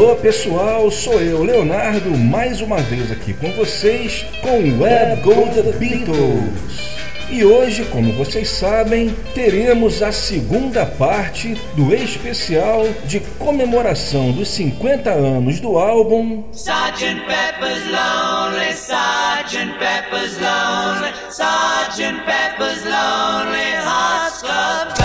Alô pessoal, sou eu, Leonardo, mais uma vez aqui com vocês com o Web Gold Beatles. E hoje, como vocês sabem, teremos a segunda parte do especial de comemoração dos 50 anos do álbum Sgt. Pepper's Lonely, Sgt. Pepper's Lonely, Sgt. Pepper's Lonely Hearts Club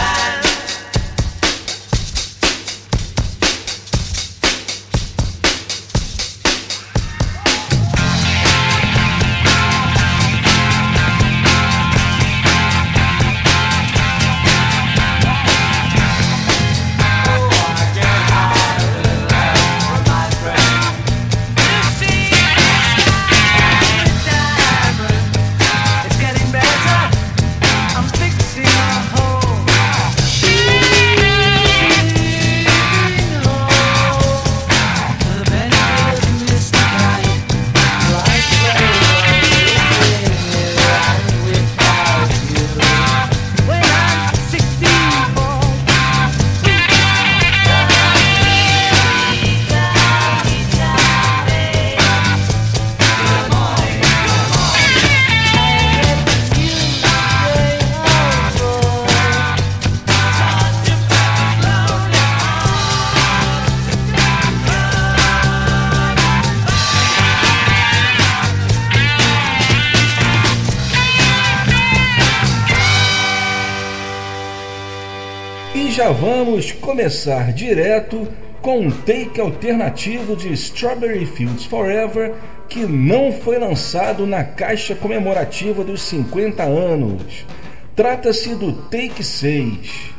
vamos começar direto com um take alternativo de Strawberry Fields Forever que não foi lançado na caixa comemorativa dos 50 anos. Trata-se do Take 6.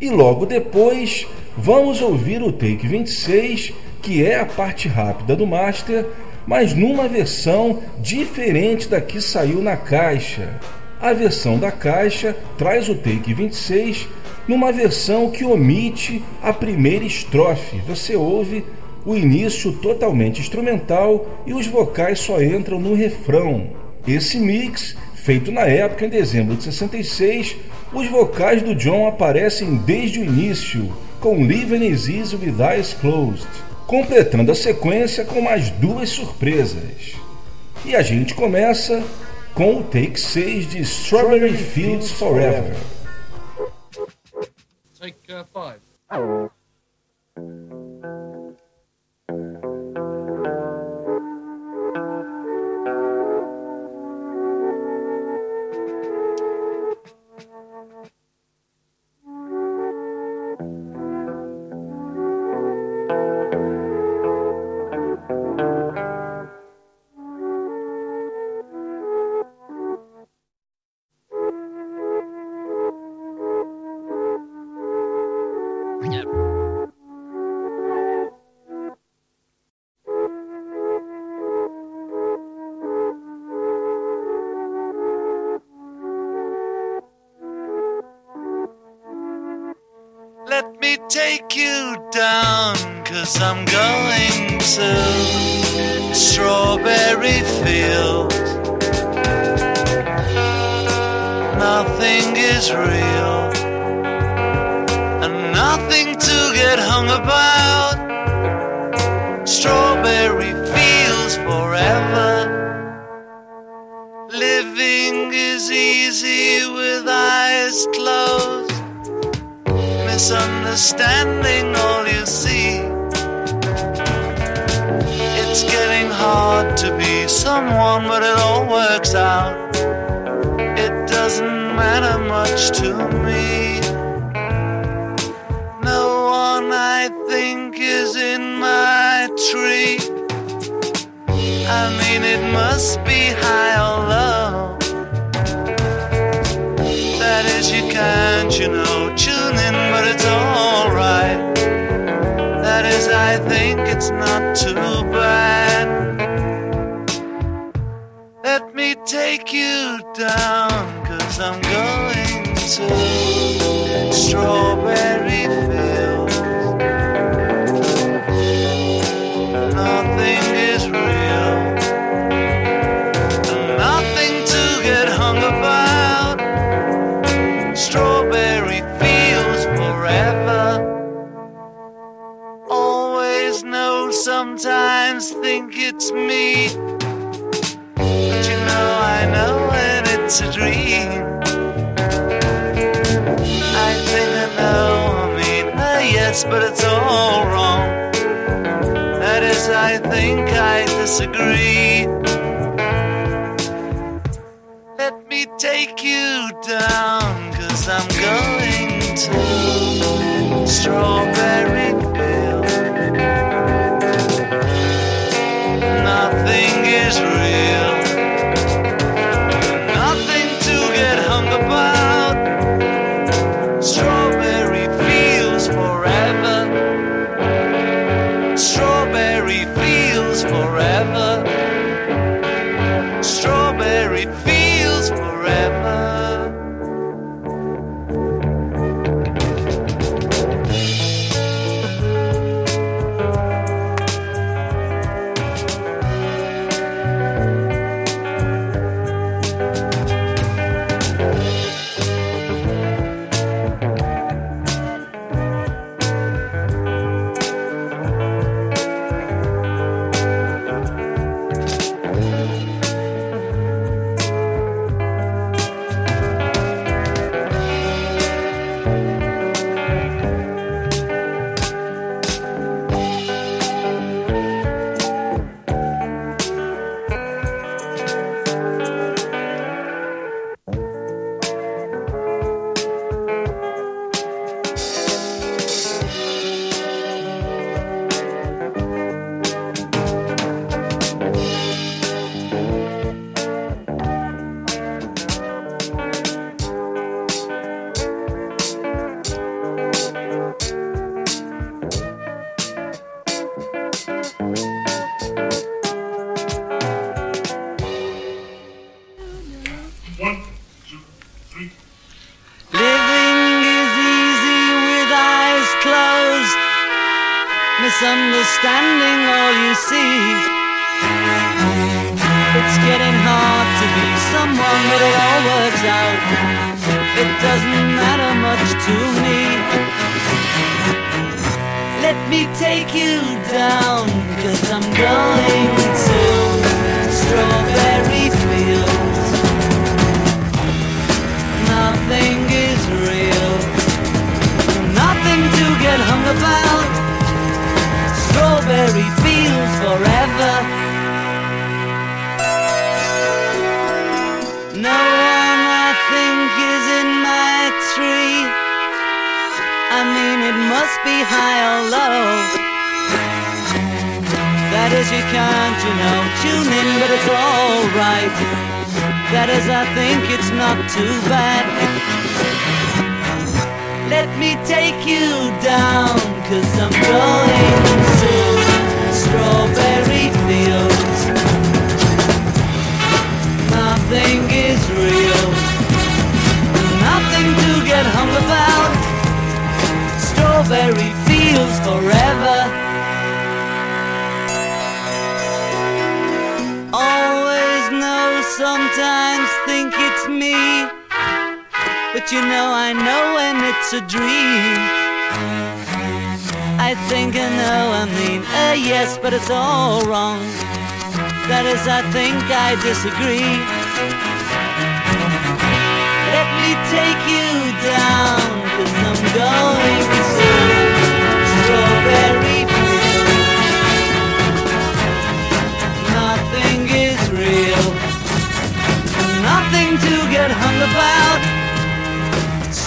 E logo depois vamos ouvir o Take 26, que é a parte rápida do master, mas numa versão diferente da que saiu na caixa. A versão da caixa traz o Take 26 numa versão que omite a primeira estrofe. Você ouve o início totalmente instrumental e os vocais só entram no refrão. Esse mix, feito na época, em dezembro de 66, os vocais do John aparecem desde o início, com Living Is Easy With Eyes Closed, completando a sequência com mais duas surpresas. E a gente começa com o take 6 de Strawberry Fields Forever. Uh, five. know when it's a dream. I think I know I mean a yes, but it's all wrong. That is, I think I disagree. Let me take you down, cause I'm going to strawberry field. Nothing is real, nothing to get hung about.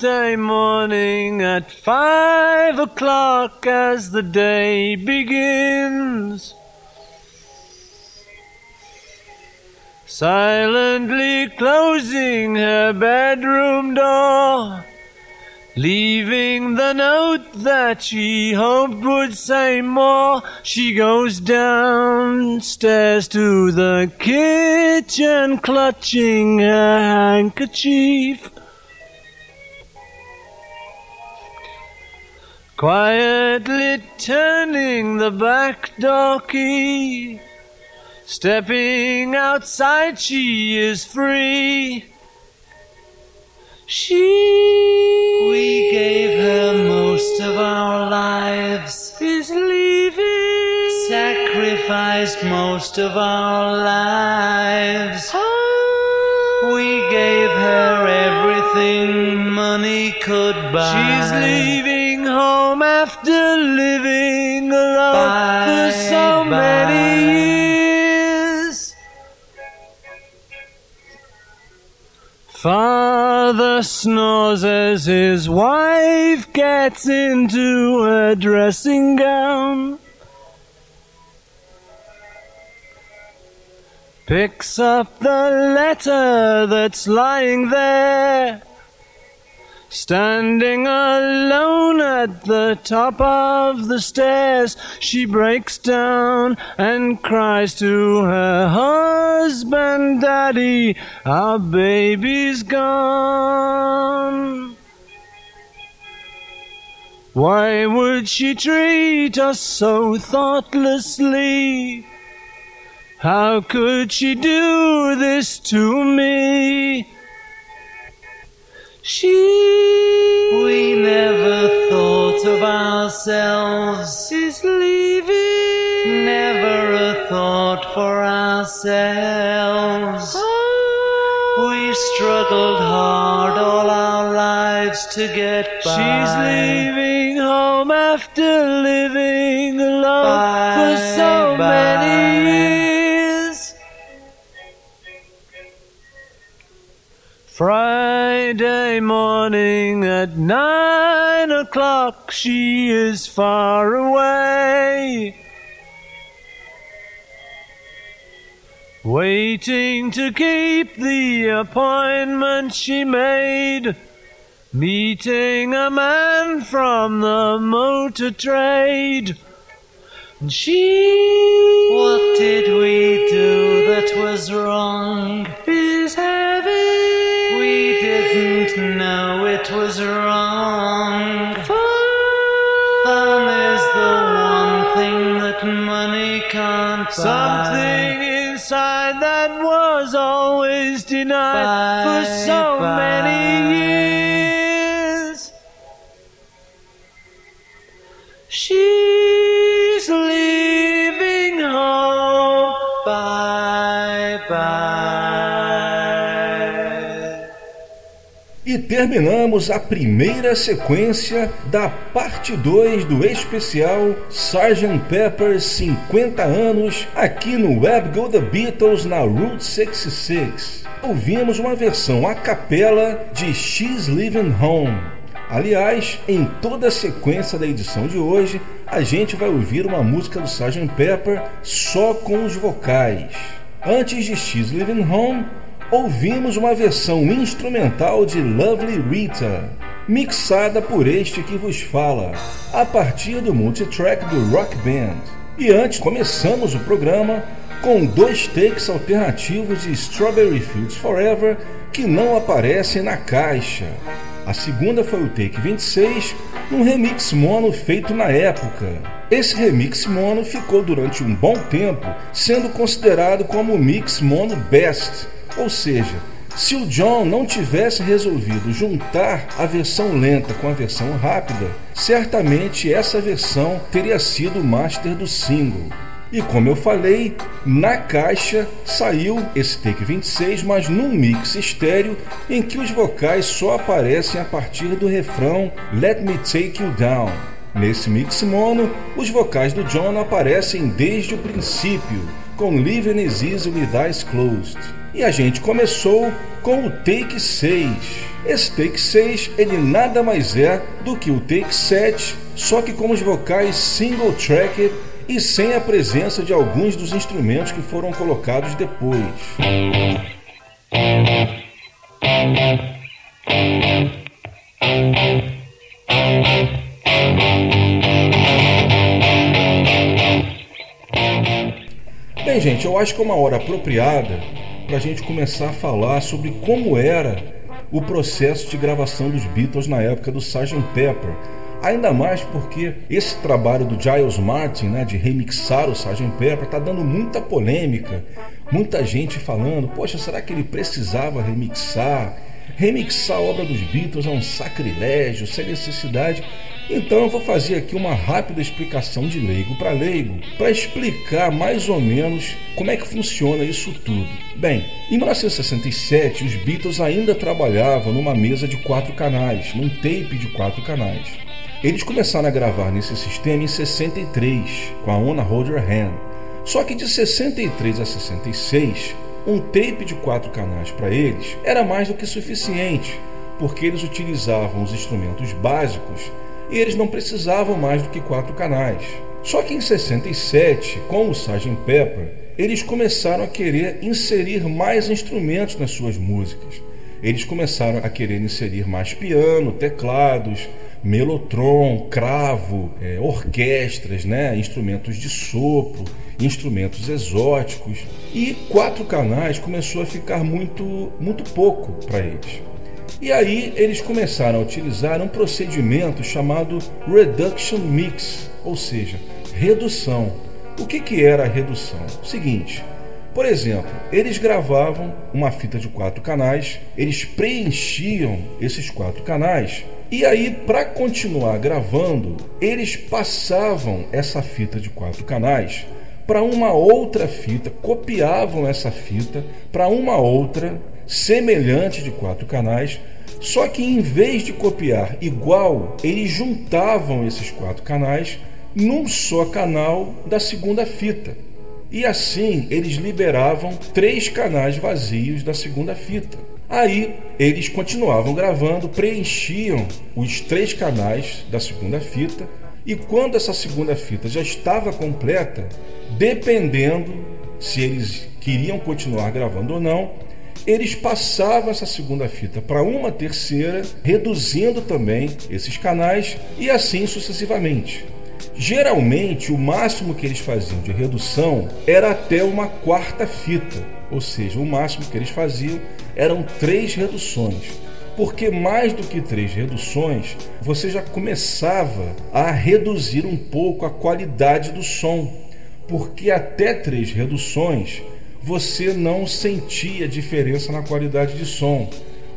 Tuesday morning at five o'clock as the day begins. Silently closing her bedroom door, leaving the note that she hoped would say more. She goes downstairs to the kitchen, clutching her handkerchief. Quietly turning the back door key. Stepping outside, she is free. She We gave her most of our lives, is leaving. sacrificed most of our lives. Oh, We gave her everything money could buy. She's leaving Father snores as his wife gets into her dressing gown. Picks up the letter that's lying there. Standing alone at the top of the stairs, she breaks down and cries to her husband, Daddy, our baby's gone. Why would she treat us so thoughtlessly? How could she do this to me? She We never thought of ourselves, is leaving. never a thought for ourselves. Ah. We struggled hard all our lives to get by. She's leaving home after living alone for so Bye, many years. Friday morning at nine o'clock, she is far away. Waiting to keep the appointment she made. Meeting a man from the motor trade. And she What did we do that was wrong? is having was wrong. fun. Is the one thing that money can't buy. Something inside that was always denied Bye, for so E terminamos a primeira sequência da parte 2 do especial Sgt. Pepper's 50 anos aqui no Web Go The Beatles na Route 66. Ouvimos uma versão a capela de She's Living Home. Aliás, em toda a sequência da edição de hoje, a gente vai ouvir uma música do Sgt. Pepper só com os vocais. Antes de She's Living Home, ouvimos uma versão instrumental de Lovely Rita, mixada por este que vos fala, a partir do multitrack do Rock Band. E antes começamos o programa com dois takes alternativos de Strawberry Fields Forever que não aparecem na caixa. A segunda foi o take 26, um remix mono feito na época. Esse remix mono ficou durante um bom tempo sendo considerado como o mix mono best, ou seja, se o John não tivesse resolvido juntar a versão lenta com a versão rápida, certamente essa versão teria sido o master do single. E como eu falei, na caixa saiu esse take 26, mas num mix estéreo em que os vocais só aparecem a partir do refrão Let Me Take You Down. Nesse mix mono, os vocais do John aparecem desde o princípio, com Living Is Easy With Eyes Closed. E a gente começou com o take 6. Esse take 6, ele nada mais é do que o take 7, só que com os vocais single track e sem a presença de alguns dos instrumentos que foram colocados depois. Bem, gente, eu acho que é uma hora apropriada para a gente começar a falar sobre como era o processo de gravação dos Beatles na época do Sgt. Pepper. Ainda mais porque esse trabalho do Giles Martin, né, de remixar o Sgt. Pepper, está dando muita polêmica. Muita gente falando, poxa, será que ele precisava remixar? Remixar a obra dos Beatles é um sacrilégio, sem necessidade. Então eu vou fazer aqui uma rápida explicação de leigo para leigo, para explicar mais ou menos como é que funciona isso tudo. Bem, em 1967 os Beatles ainda trabalhavam numa mesa de quatro canais, num tape de quatro canais. Eles começaram a gravar nesse sistema em 63, com a Ona Hold Your Hand. Só que de 63 a 66, um tape de quatro canais para eles era mais do que suficiente, porque eles utilizavam os instrumentos básicos e eles não precisavam mais do que quatro canais. Só que em 67, com o Sgt. Pepper, eles começaram a querer inserir mais instrumentos nas suas músicas. Eles começaram a querer inserir mais piano, teclados, melotron, cravo, é, orquestras, né, instrumentos de sopro, instrumentos exóticos. E quatro canais começou a ficar muito, muito pouco para eles. E aí eles começaram a utilizar um procedimento chamado Reduction Mix, ou seja, redução. O que, que era a redução? O seguinte, por exemplo, eles gravavam uma fita de quatro canais, eles preenchiam esses quatro canais e aí, para continuar gravando, eles passavam essa fita de quatro canais para uma outra fita, copiavam essa fita para uma outra semelhante de quatro canais, só que em vez de copiar igual, eles juntavam esses quatro canais num só canal da segunda fita. E assim eles liberavam três canais vazios da segunda fita. Aí eles continuavam gravando, preenchiam os três canais da segunda fita, e quando essa segunda fita já estava completa, dependendo se eles queriam continuar gravando ou não, eles passavam essa segunda fita para uma terceira, reduzindo também esses canais e assim sucessivamente. Geralmente, o máximo que eles faziam de redução era até uma quarta fita, ou seja, o máximo que eles faziam eram três reduções. Porque mais do que três reduções, você já começava a reduzir um pouco a qualidade do som. Porque até três reduções você não sentia diferença na qualidade de som.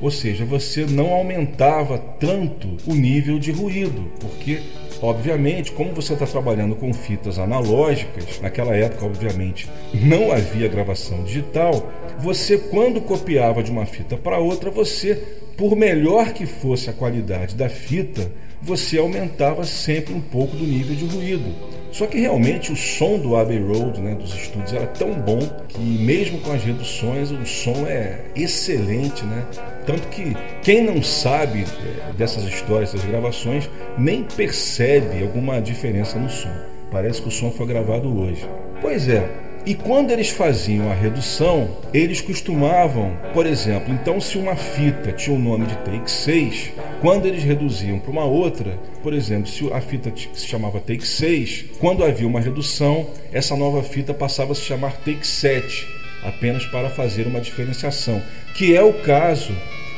Ou seja, você não aumentava tanto o nível de ruído, porque obviamente, como você está trabalhando com fitas analógicas, naquela época, obviamente, não havia gravação digital, você, quando copiava de uma fita para outra, você, por melhor que fosse a qualidade da fita, você aumentava sempre um pouco do nível de ruído. Só que realmente o som do Abbey Road, né, dos estúdios, era tão bom que mesmo com as reduções o som é excelente, né? Tanto que quem não sabe é, dessas histórias, dessas gravações, nem percebe alguma diferença no som. Parece que o som foi gravado hoje. Pois é, e quando eles faziam a redução, eles costumavam, por exemplo, então se uma fita tinha o nome de take 6, quando eles reduziam para uma outra, por exemplo, se a fita se chamava take 6, quando havia uma redução, essa nova fita passava a se chamar take 7, apenas para fazer uma diferenciação, que é o caso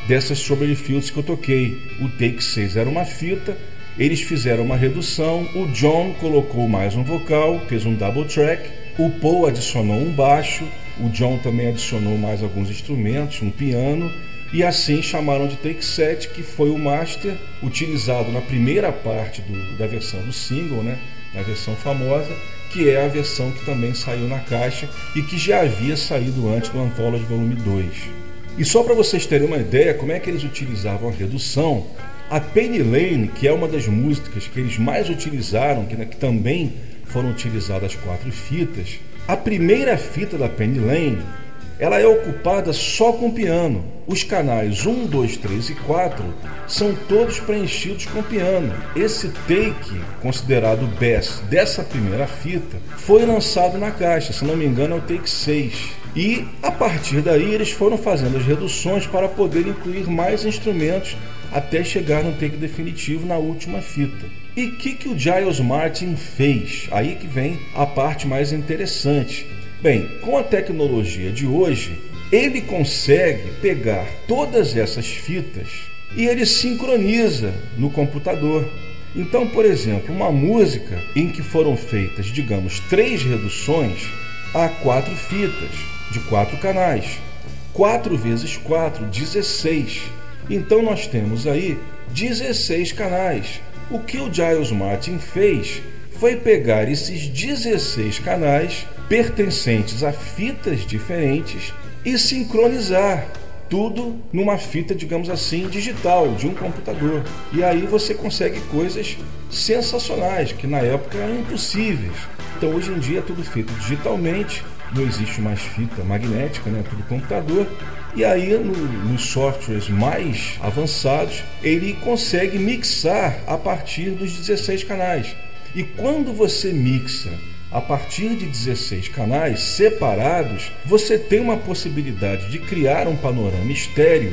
dessas Strawberry Fields que eu toquei. O take 6 era uma fita, eles fizeram uma redução, o John colocou mais um vocal, fez um double track, o Paul adicionou um baixo, o John também adicionou mais alguns instrumentos, um piano, e assim chamaram de Take 7, que foi o master utilizado na primeira parte do, da versão do single, né, na versão famosa, que é a versão que também saiu na caixa e que já havia saído antes do Anthology Volume 2. E só para vocês terem uma ideia como é que eles utilizavam a redução, a Penny Lane, que é uma das músicas que eles mais utilizaram, que, né, que também foram utilizadas quatro fitas. A primeira fita da Penny Lane ela é ocupada só com piano. Os canais 1, 2, 3 e 4 são todos preenchidos com piano. Esse take, considerado best dessa primeira fita, foi lançado na caixa, se não me engano é o take 6. E a partir daí eles foram fazendo as reduções para poder incluir mais instrumentos até chegar no take definitivo na última fita. E o que, que o Giles Martin fez? Aí que vem a parte mais interessante. Bem, com a tecnologia de hoje, ele consegue pegar todas essas fitas e ele sincroniza no computador. Então, por exemplo, uma música em que foram feitas, digamos, três reduções a quatro fitas de quatro canais. 4 vezes 4, 16. Então nós temos aí 16 canais. O que o Giles Martin fez foi pegar esses 16 canais pertencentes a fitas diferentes e sincronizar tudo numa fita, digamos assim, digital de um computador. E aí você consegue coisas sensacionais que na época eram impossíveis. Então hoje em dia é tudo feito digitalmente, não existe mais fita magnética, né? tudo computador. E aí, no, nos softwares mais avançados, ele consegue mixar a partir dos 16 canais. E quando você mixa a partir de 16 canais separados, você tem uma possibilidade de criar um panorama estéreo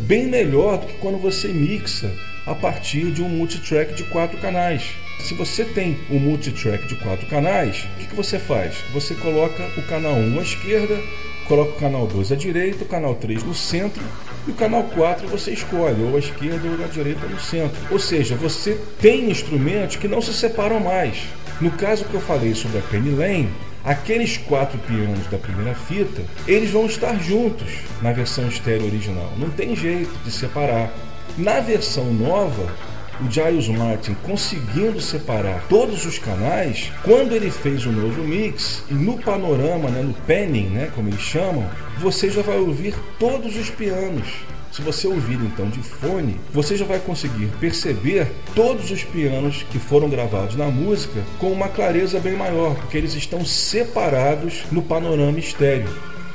bem melhor do que quando você mixa a partir de um multitrack de quatro canais. Se você tem um multitrack de quatro canais, o que, que você faz? Você coloca o canal 1 à esquerda, coloca o canal 2 à direita, o canal 3 no centro e o canal 4 você escolhe ou à esquerda ou à direita no centro. Ou seja, você tem instrumentos que não se separam mais. No caso que eu falei sobre a Penny Lane, aqueles quatro pianos da primeira fita, eles vão estar juntos na versão estéreo original. Não tem jeito de separar. Na versão nova, o Giles Martin conseguindo separar todos os canais, quando ele fez o novo mix, e no panorama, né, no panning, né, como eles chamam, você já vai ouvir todos os pianos. Se você ouvir então de fone, você já vai conseguir perceber todos os pianos que foram gravados na música com uma clareza bem maior, porque eles estão separados no panorama estéreo.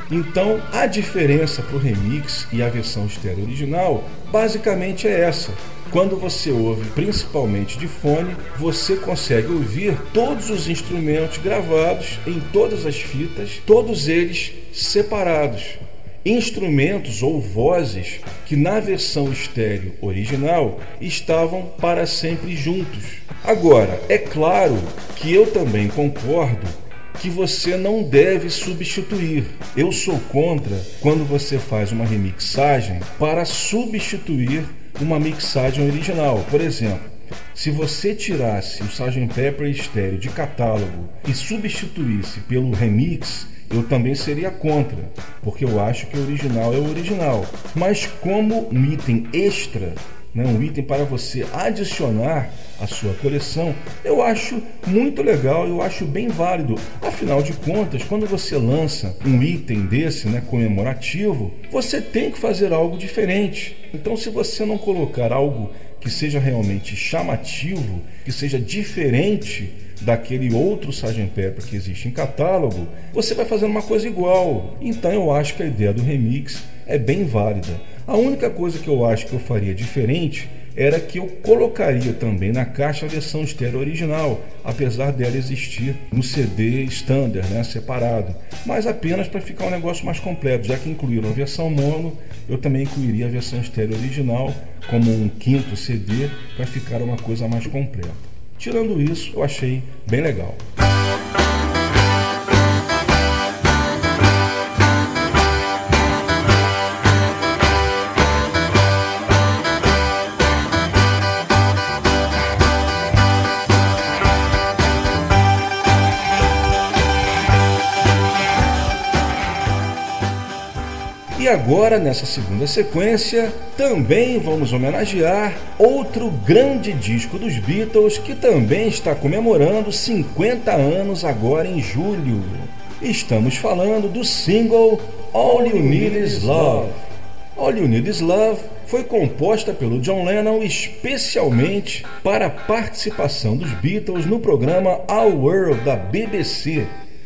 Então, a diferença para o remix e a versão estéreo original basicamente é essa. Quando você ouve principalmente de fone, você consegue ouvir todos os instrumentos gravados em todas as fitas, todos eles separados. Instrumentos ou vozes que na versão estéreo original estavam para sempre juntos. Agora, é claro que eu também concordo que você não deve substituir. Eu sou contra quando você faz uma remixagem para substituir uma mixagem original. Por exemplo, se você tirasse o Sgt. Pepper estéreo de catálogo e substituísse pelo remix, eu também seria contra, porque eu acho que o original é o original. Mas como um item extra, né, um item para você adicionar à sua coleção, eu acho muito legal, eu acho bem válido. Afinal de contas, quando você lança um item desse, né, comemorativo, você tem que fazer algo diferente. Então, se você não colocar algo que seja realmente chamativo, que seja diferente daquele outro Sgt. Pepper que existe em catálogo, você vai fazendo uma coisa igual. Então eu acho que a ideia do remix é bem válida. A única coisa que eu acho que eu faria diferente era que eu colocaria também na caixa a versão estéreo original, apesar dela existir no CD standard, né, separado, mas apenas para ficar um negócio mais completo, já que incluíram a versão mono, eu também incluiria a versão estéreo original como um quinto CD para ficar uma coisa mais completa. Tirando isso, eu achei bem legal. Agora, nessa segunda sequência, também vamos homenagear outro grande disco dos Beatles que também está comemorando 50 anos agora em julho. Estamos falando do single All You Need Is Love. All You Need Is Love foi composta pelo John Lennon especialmente para a participação dos Beatles no programa Our World da BBC.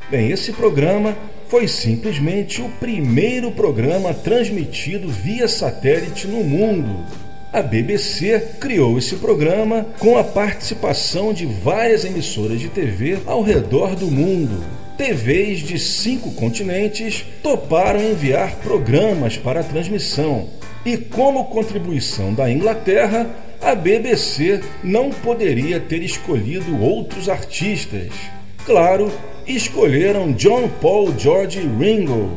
Bem, esse programa foi simplesmente o primeiro programa transmitido via satélite no mundo. A BBC criou esse programa com a participação de várias emissoras de TV ao redor do mundo. TVs de cinco continentes toparam enviar programas para a transmissão. E como contribuição da Inglaterra, a BBC não poderia ter escolhido outros artistas. Claro, escolheram John Paul George Ringo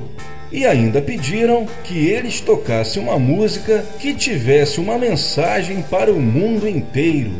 e ainda pediram que eles tocassem uma música que tivesse uma mensagem para o mundo inteiro.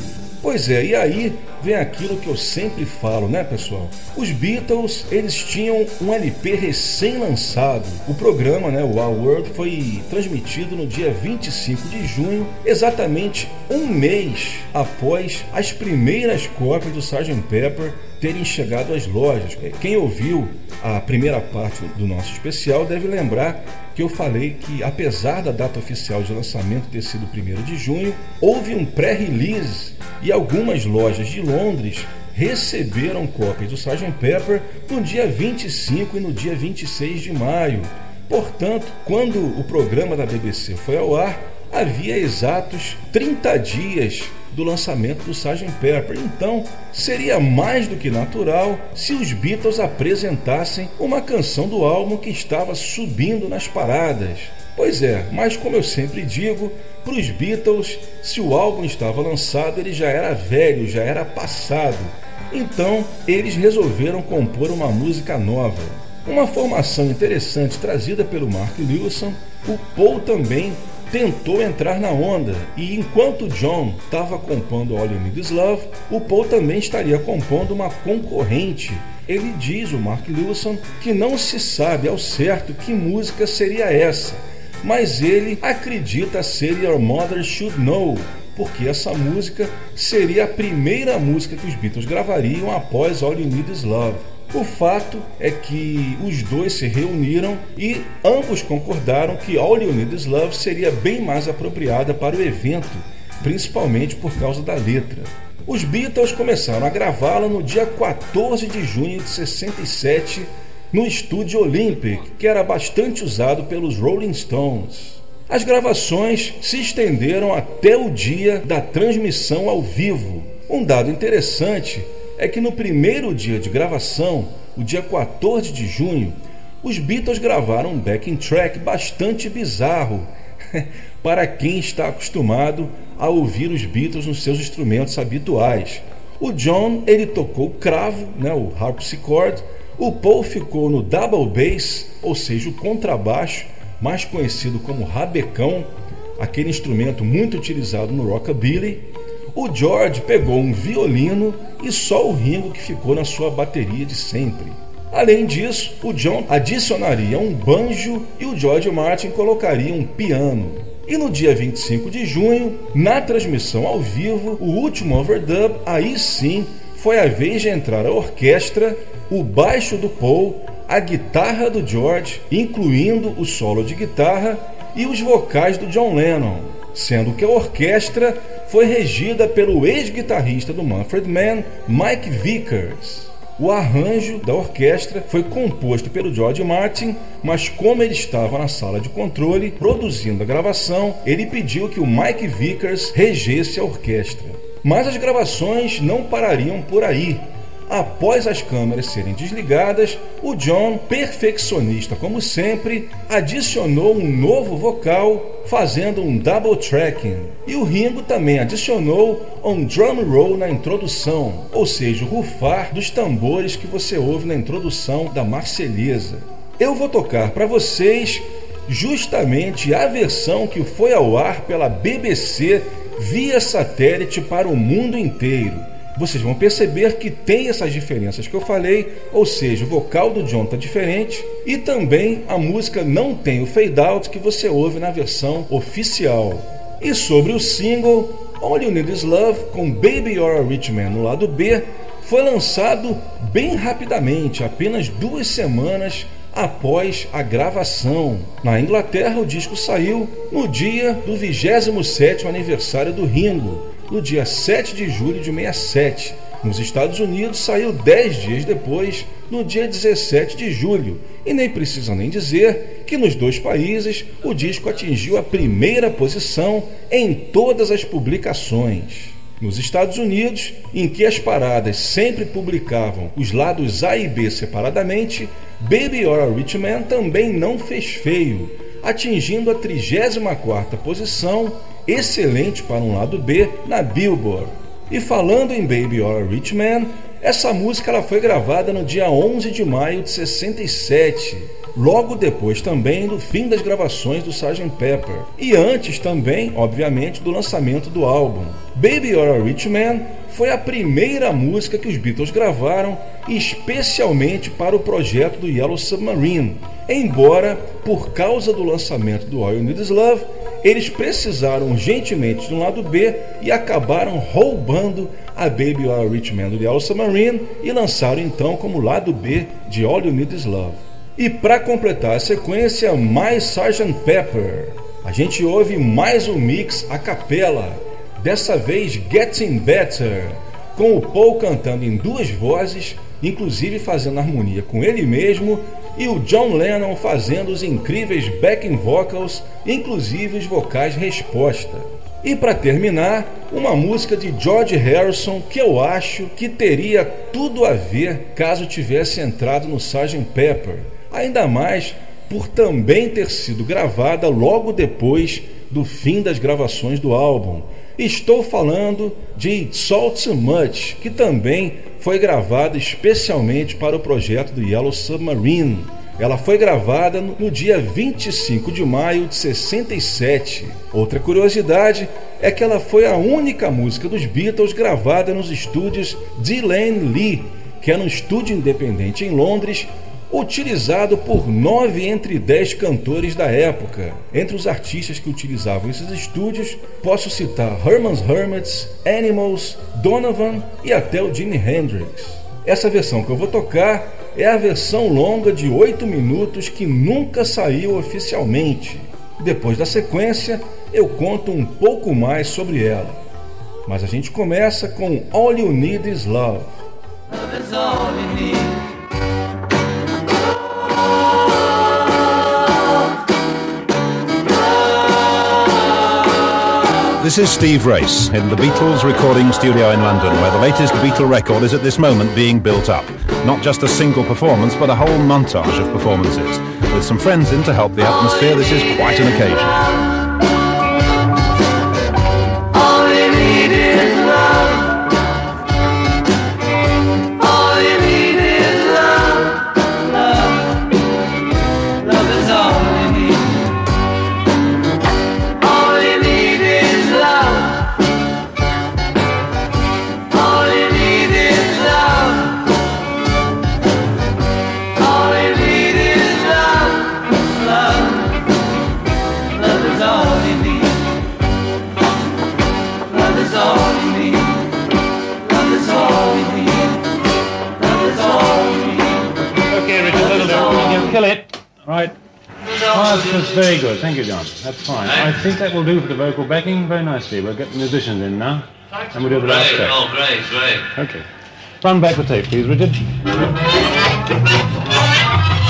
Pois é, e aí vem aquilo que eu sempre falo, né, pessoal? Os Beatles, eles tinham um LP recém-lançado. O programa, né, o World, foi transmitido no dia 25 de junho, exatamente um mês após as primeiras cópias do Sgt. Pepper terem chegado às lojas. Quem ouviu a primeira parte do nosso especial deve lembrar que eu falei que, apesar da data oficial de lançamento ter sido 1 de junho, houve um pré-release e algumas lojas de Londres receberam cópias do Sgt. Pepper no dia 25 e no dia 26 de maio. Portanto, quando o programa da BBC foi ao ar, havia exatos 30 dias do lançamento do Sgt. Pepper. Então, seria mais do que natural se os Beatles apresentassem uma canção do álbum que estava subindo nas paradas. Pois é, mas como eu sempre digo, para os Beatles, se o álbum estava lançado, ele já era velho, já era passado. Então, eles resolveram compor uma música nova. Uma formação interessante trazida pelo Mark Lewison, o Paul também tentou entrar na onda e enquanto John estava compondo All You Need Is Love, o Paul também estaria compondo uma concorrente. Ele diz, o Mark Lewison, que não se sabe ao certo que música seria essa, mas ele acredita ser Your Mother Should Know, porque essa música seria a primeira música que os Beatles gravariam após All You Need Is Love. O fato é que os dois se reuniram e ambos concordaram que All You Need Is Love seria bem mais apropriada para o evento, principalmente por causa da letra. Os Beatles começaram a gravá-la no dia 14 de junho de 67 no estúdio Olympic, que era bastante usado pelos Rolling Stones. As gravações se estenderam até o dia da transmissão ao vivo. Um dado interessante é que no primeiro dia de gravação, o dia 14 de junho, os Beatles gravaram um backing track bastante bizarro para quem está acostumado a ouvir os Beatles nos seus instrumentos habituais. O John ele tocou cravo, né, o harpsichord, o Paul ficou no double bass, ou seja, o contrabaixo, mais conhecido como rabecão, aquele instrumento muito utilizado no rockabilly, o George pegou um violino e só o Ringo que ficou na sua bateria de sempre. Além disso, o John adicionaria um banjo e o George Martin colocaria um piano. E no dia 25 de junho, na transmissão ao vivo, o último overdub, aí sim foi a vez de entrar a orquestra, o baixo do Paul, a guitarra do George, incluindo o solo de guitarra e os vocais do John Lennon, sendo que a orquestra foi regida pelo ex-guitarrista do Manfred Mann, Mike Vickers. O arranjo da orquestra foi composto pelo George Martin, mas como ele estava na sala de controle produzindo a gravação, ele pediu que o Mike Vickers regesse a orquestra. Mas as gravações não parariam por aí. Após as câmeras serem desligadas, o John, perfeccionista como sempre, adicionou um novo vocal, fazendo um double tracking. E o Ringo também adicionou um drum roll na introdução, ou seja, o rufar dos tambores que você ouve na introdução da Marselhesa. Eu vou tocar para vocês justamente a versão que foi ao ar pela BBC via satélite para o mundo inteiro vocês vão perceber que tem essas diferenças que eu falei, ou seja, o vocal do John está diferente e também a música não tem o fade out que você ouve na versão oficial. E sobre o single All You Need Is Love com Baby You're a Rich Man no lado B, foi lançado bem rapidamente, apenas duas semanas após a gravação. Na Inglaterra, o disco saiu no dia do 27º aniversário do Ringo, no dia 7 de julho de 67. Nos Estados Unidos saiu 10 dias depois, no dia 17 de julho, e nem precisa nem dizer que nos dois países o disco atingiu a primeira posição em todas as publicações. Nos Estados Unidos, em que as paradas sempre publicavam os lados A e B separadamente, Baby or a Rich Man também não fez feio, atingindo a 34ª posição, excelente para um lado B na Billboard. E falando em Baby or a Rich Man, essa música ela foi gravada no dia 11 de maio de 67, logo depois também do fim das gravações do Sgt. Pepper, e antes também, obviamente, do lançamento do álbum. Baby or a Rich Man foi a primeira música que os Beatles gravaram especialmente para o projeto do Yellow Submarine, embora, por causa do lançamento do All You Need Is Love, eles precisaram urgentemente um lado B e acabaram roubando a Baby a Rich Man do Yellow Submarine e lançaram então como lado B de All You Need Is Love. E para completar a sequência, mais Sgt. Pepper. A gente ouve mais um mix a capela, dessa vez Getting Better, com o Paul cantando em duas vozes, inclusive fazendo harmonia com ele mesmo e o John Lennon fazendo os incríveis backing vocals, inclusive os vocais resposta. E para terminar, uma música de George Harrison que eu acho que teria tudo a ver caso tivesse entrado no Sgt. Pepper, ainda mais por também ter sido gravada logo depois do fim das gravações do álbum. Estou falando de Salt Much, que também foi gravada especialmente para o projeto do Yellow Submarine. Ela foi gravada no dia 25 de maio de 67. Outra curiosidade é que ela foi a única música dos Beatles gravada nos estúdios Delaney Lee, que era um estúdio independente em Londres, utilizado por nove entre dez cantores da época. Entre os artistas que utilizavam esses estúdios, posso citar Herman's Hermits, Animals, Donovan e até o Jimi Hendrix. Essa versão que eu vou tocar é a versão longa de 8 minutos que nunca saiu oficialmente. Depois da sequência, eu conto um pouco mais sobre ela. Mas a gente começa com All You Need Is Love. Love is This is Steve Race in the Beatles recording studio in London, where the latest Beatle record is at this moment being built up. Not just a single performance, but a whole montage of performances. With some friends in to help the atmosphere, this is quite an occasion. That's, very good. Thank you, John. That's fine. I think that will do for the vocal backing very nicely. We'll get the musicians in now. And we'll do the last take. oh great, great. Okay. Run back the tape, please, Richard.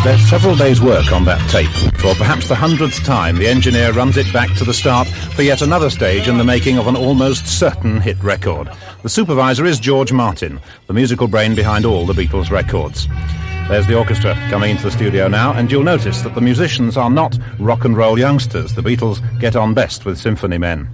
There's several days' work on that tape. For perhaps the hundredth time, the engineer runs it back to the start for yet another stage in the making of an almost certain hit record. The supervisor is George Martin, the musical brain behind all the Beatles records. There's the orchestra coming into the studio now, and you'll notice that the musicians are not rock and roll youngsters. The Beatles get on best with symphony men.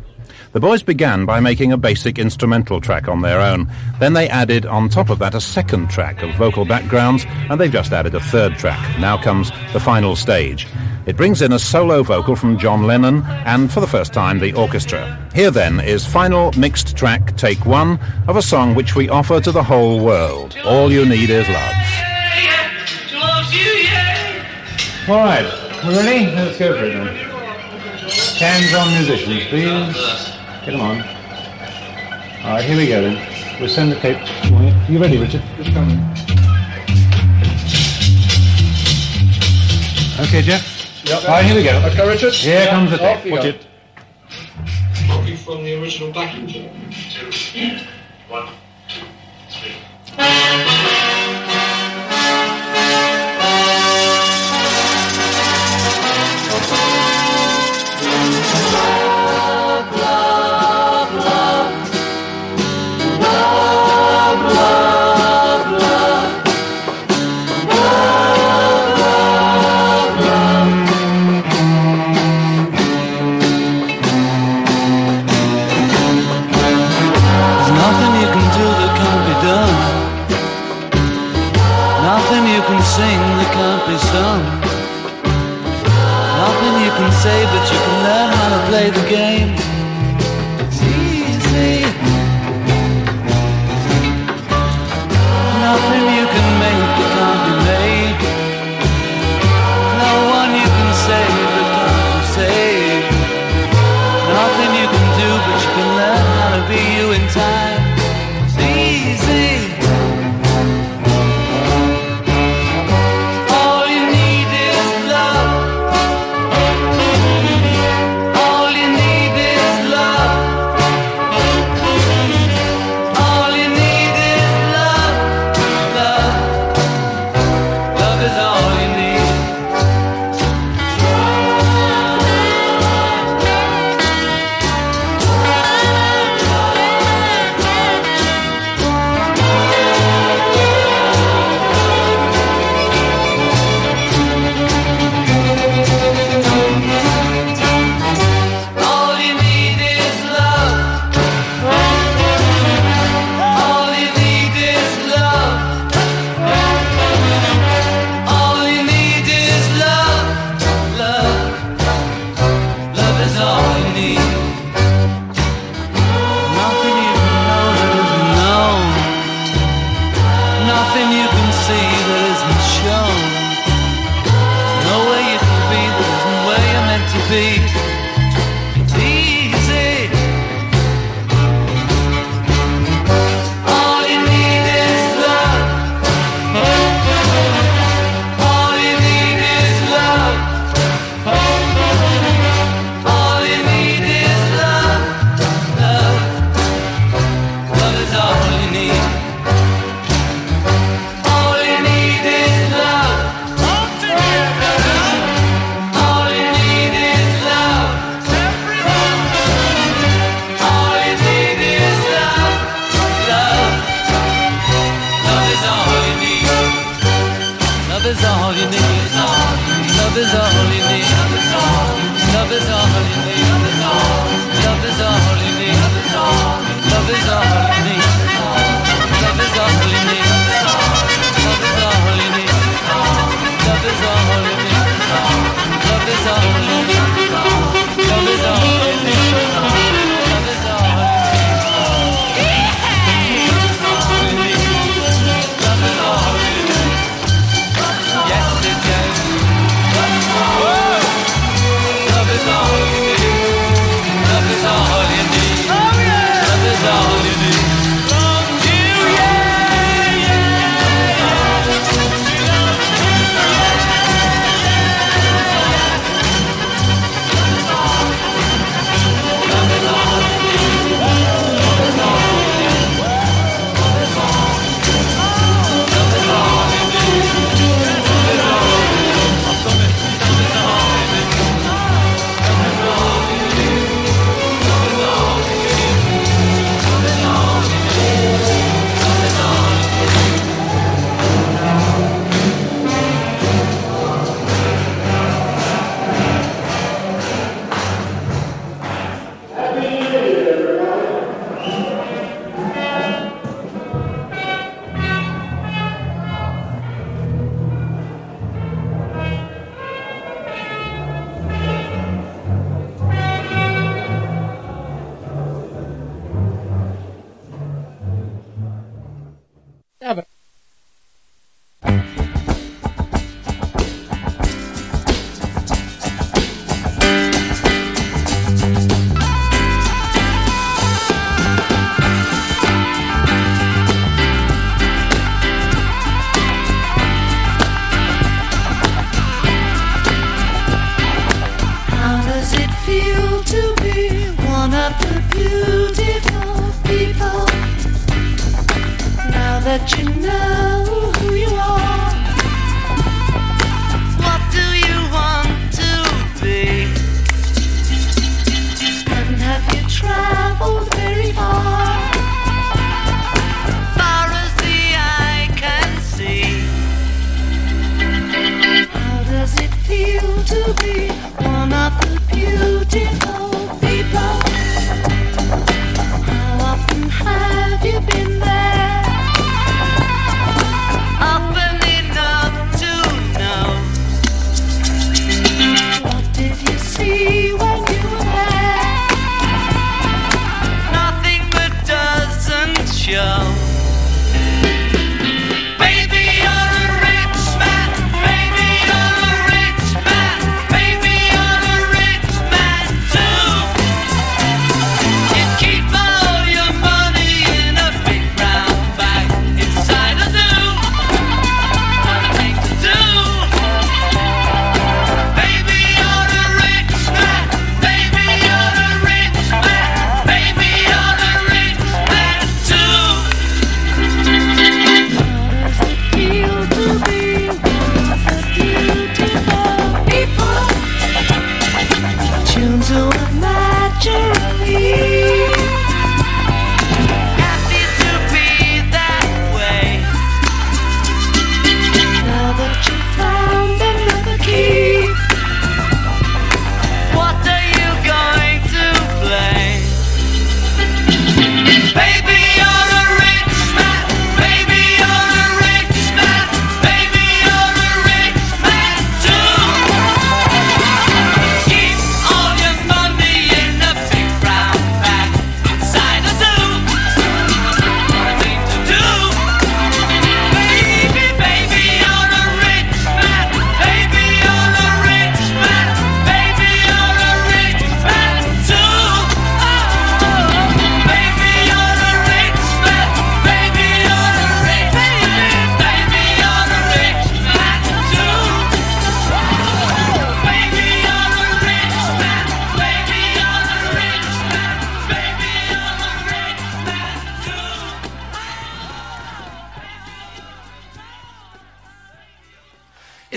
The boys began by making a basic instrumental track on their own. Then they added on top of that a second track of vocal backgrounds, and they've just added a third track. Now comes the final stage. It brings in a solo vocal from John Lennon, and for the first time, the orchestra. Here then is final mixed track, take one, of a song which we offer to the whole world. All you need is love. All right. we're ready? Let's go for it then. Hands on musicians, please. Get him on. All right, here we go then. We'll send the tape. You ready, Richard? Just coming. Okay, Jeff? Yep. All right, here we go. Okay, Richard? Here Yeah, comes the off tape. you Watch go. it. Copy from the original backing track. Two, one, two, three.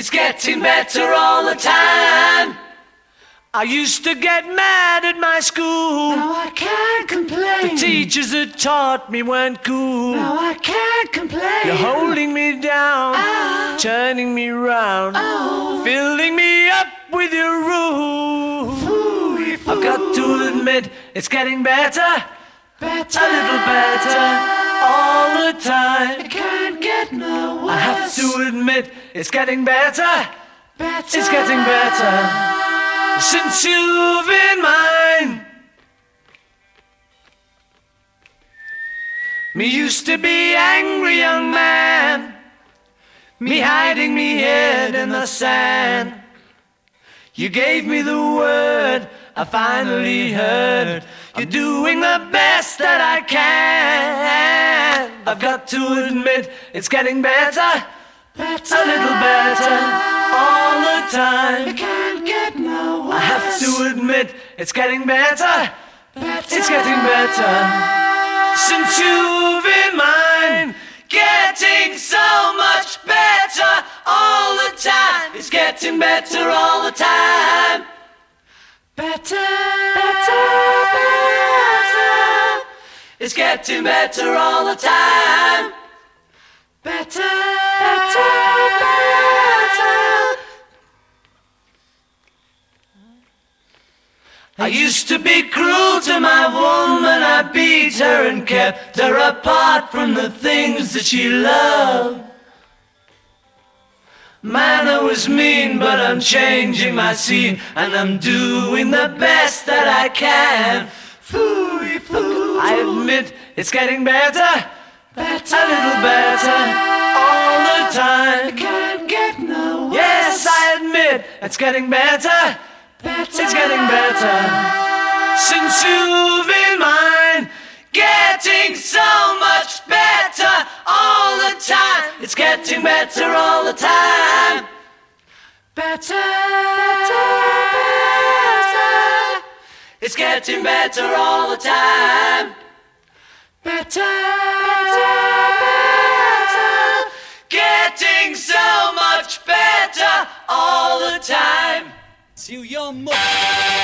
It's getting better all the time. I used to get mad at my school. now I can't complain. The teachers that taught me weren't cool. Now I can't complain. You're holding me down, ah. turning me round, oh. filling me up with your rules. I've got to admit, it's getting better, better, a little better, all the time. Can't get no worse. I have to admit, it's getting better, better. it's getting better. Since you've been mine. Me used to be angry young man, me hiding me head in the sand. You gave me the word, I finally heard. You're doing the best that I can. I've got to admit, it's getting better, better, a little better, all the time. Can't get no worse. I have to admit, it's getting better, better. it's getting better. Since you've been mine, getting so much better all the time. It's getting better all the time. better, better, better, It's getting better all the time. Better, better, better. I used to be cruel to my woman, I beat her and kept her apart from the things that she loved. Man, I was mean, but I'm changing my scene, and I'm doing the best that I can. Fooey foo. I admit it's getting better, better, a little better, all the time. Can't get no worse. Yes, I admit it's getting better. better, It's getting better since you've been mine. Getting so much better all the time. It's getting better all the time. better, better, better, It's getting better all the time better, better, better, getting so much better all the time. See you, your mother.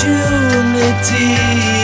opportunity.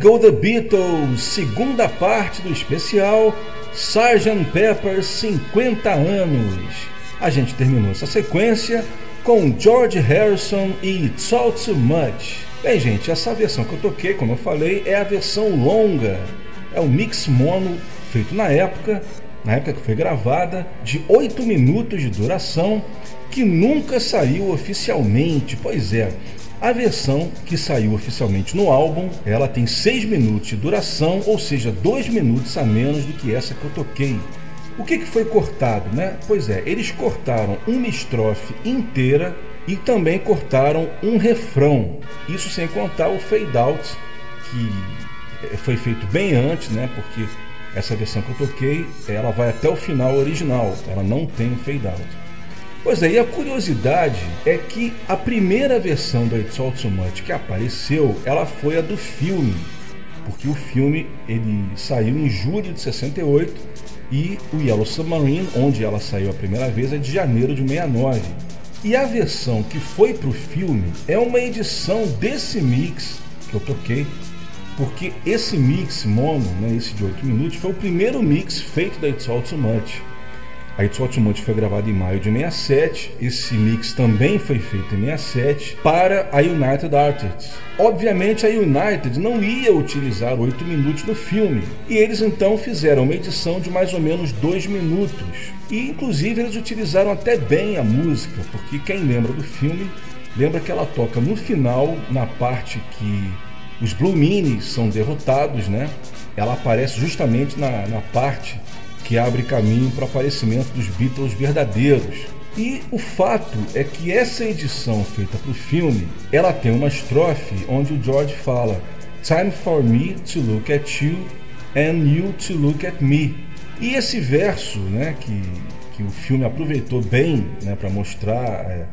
Go The Beatles, segunda parte do especial Sgt. Pepper 50 anos. A gente terminou essa sequência com George Harrison e It's All Too Much. Bem, gente, essa versão que eu toquei, como eu falei, é a versão longa. É um mix mono feito na época, na época que foi gravada, de 8 minutos de duração, que nunca saiu oficialmente. Pois é, a versão que saiu oficialmente no álbum, ela tem 6 minutos de duração, ou seja, 2 minutos a menos do que essa que eu toquei. O que, que foi cortado, né? Pois é, eles cortaram uma estrofe inteira e também cortaram um refrão. Isso sem contar o fade out, que foi feito bem antes, né? Porque essa versão que eu toquei, ela vai até o final original, ela não tem fade out. Pois é, a curiosidade é que a primeira versão do It's All Too Much que apareceu, ela foi a do filme, porque o filme ele saiu em julho de 68 e o Yellow Submarine, onde ela saiu a primeira vez, é de janeiro de 69. E a versão que foi para o filme é uma edição desse mix que eu toquei, porque esse mix mono, né, esse de 8 minutos, foi o primeiro mix feito da It's All Too Much. A It's Much foi gravada em maio de 67, esse mix também foi feito em 67 para a United Artists. Obviamente a United não ia utilizar 8 minutos no filme, e eles então fizeram uma edição de mais ou menos 2 minutos. E inclusive eles utilizaram até bem a música, porque quem lembra do filme lembra que ela toca no final, na parte que os Blue Minis são derrotados, né? Ela aparece justamente na, na parte que abre caminho para o aparecimento dos Beatles verdadeiros. E o fato é que essa edição feita para o filme, ela tem uma estrofe onde o George fala Time for me to look at you and you to look at me. E esse verso, né, que, que o filme aproveitou bem né, para mostrar é,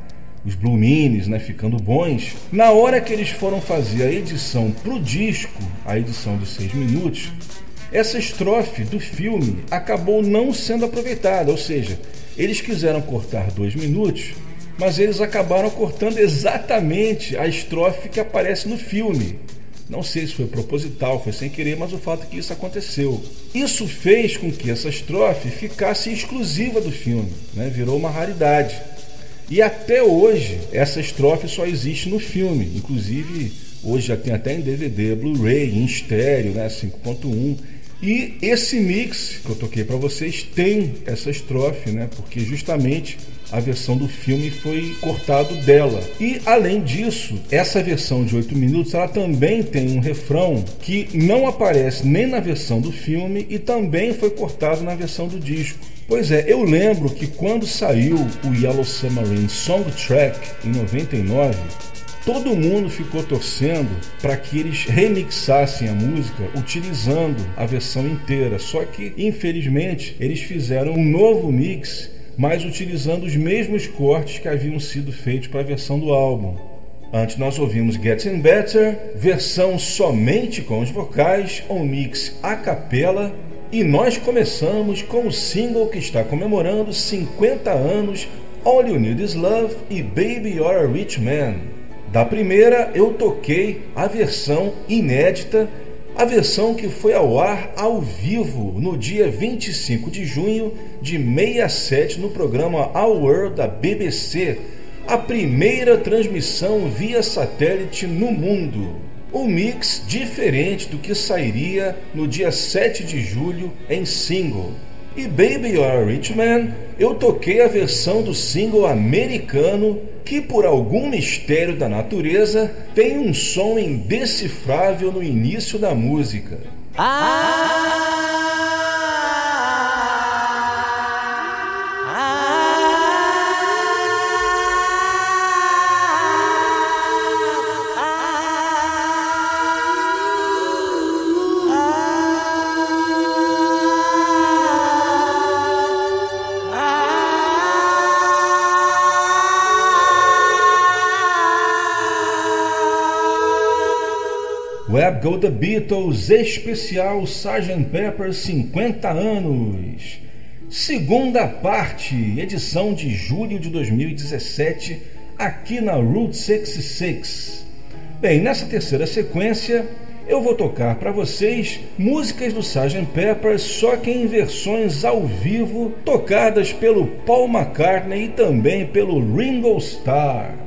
os Blue Minis né, ficando bons, na hora que eles foram fazer a edição para o disco, a edição de 6 minutos, essa estrofe do filme acabou não sendo aproveitada, ou seja, eles quiseram cortar dois minutos, mas eles acabaram cortando exatamente a estrofe que aparece no filme. Não sei se foi proposital, foi sem querer, mas o fato é que isso aconteceu. Isso fez com que essa estrofe ficasse exclusiva do filme, né? virou uma raridade. E até hoje, essa estrofe só existe no filme. Inclusive, hoje já tem até em DVD, Blu-ray, em estéreo, né? 5.1. E esse mix que eu toquei para vocês tem essa estrofe, né? Porque justamente a versão do filme foi cortado dela. E além disso, essa versão de 8 minutos, ela também tem um refrão que não aparece nem na versão do filme e também foi cortado na versão do disco. Pois é, eu lembro que quando saiu o Yellow Submarine Songtrack em 99, todo mundo ficou torcendo para que eles remixassem a música utilizando a versão inteira. Só que, infelizmente, eles fizeram um novo mix, mas utilizando os mesmos cortes que haviam sido feitos para a versão do álbum. Antes nós ouvimos Getting Better, versão somente com os vocais, um mix a capela, e nós começamos com o single que está comemorando 50 anos, All You Need Is Love e Baby You're a Rich Man. Da primeira eu toquei a versão inédita, a versão que foi ao ar ao vivo no dia 25 de junho de 67 no programa Our World da BBC, a primeira transmissão via satélite no mundo. Um mix diferente do que sairia no dia 7 de julho em single. E Baby You're a Rich Man, eu toquei a versão do single americano que, por algum mistério da natureza, tem um som indecifrável no início da música. Grab Go The Beatles, especial Sgt. Pepper 50 anos. Segunda parte, edição de julho de 2017, aqui na Route 66. Bem, nessa terceira sequência, eu vou tocar para vocês músicas do Sgt. Pepper, só que em versões ao vivo, tocadas pelo Paul McCartney e também pelo Ringo Starr.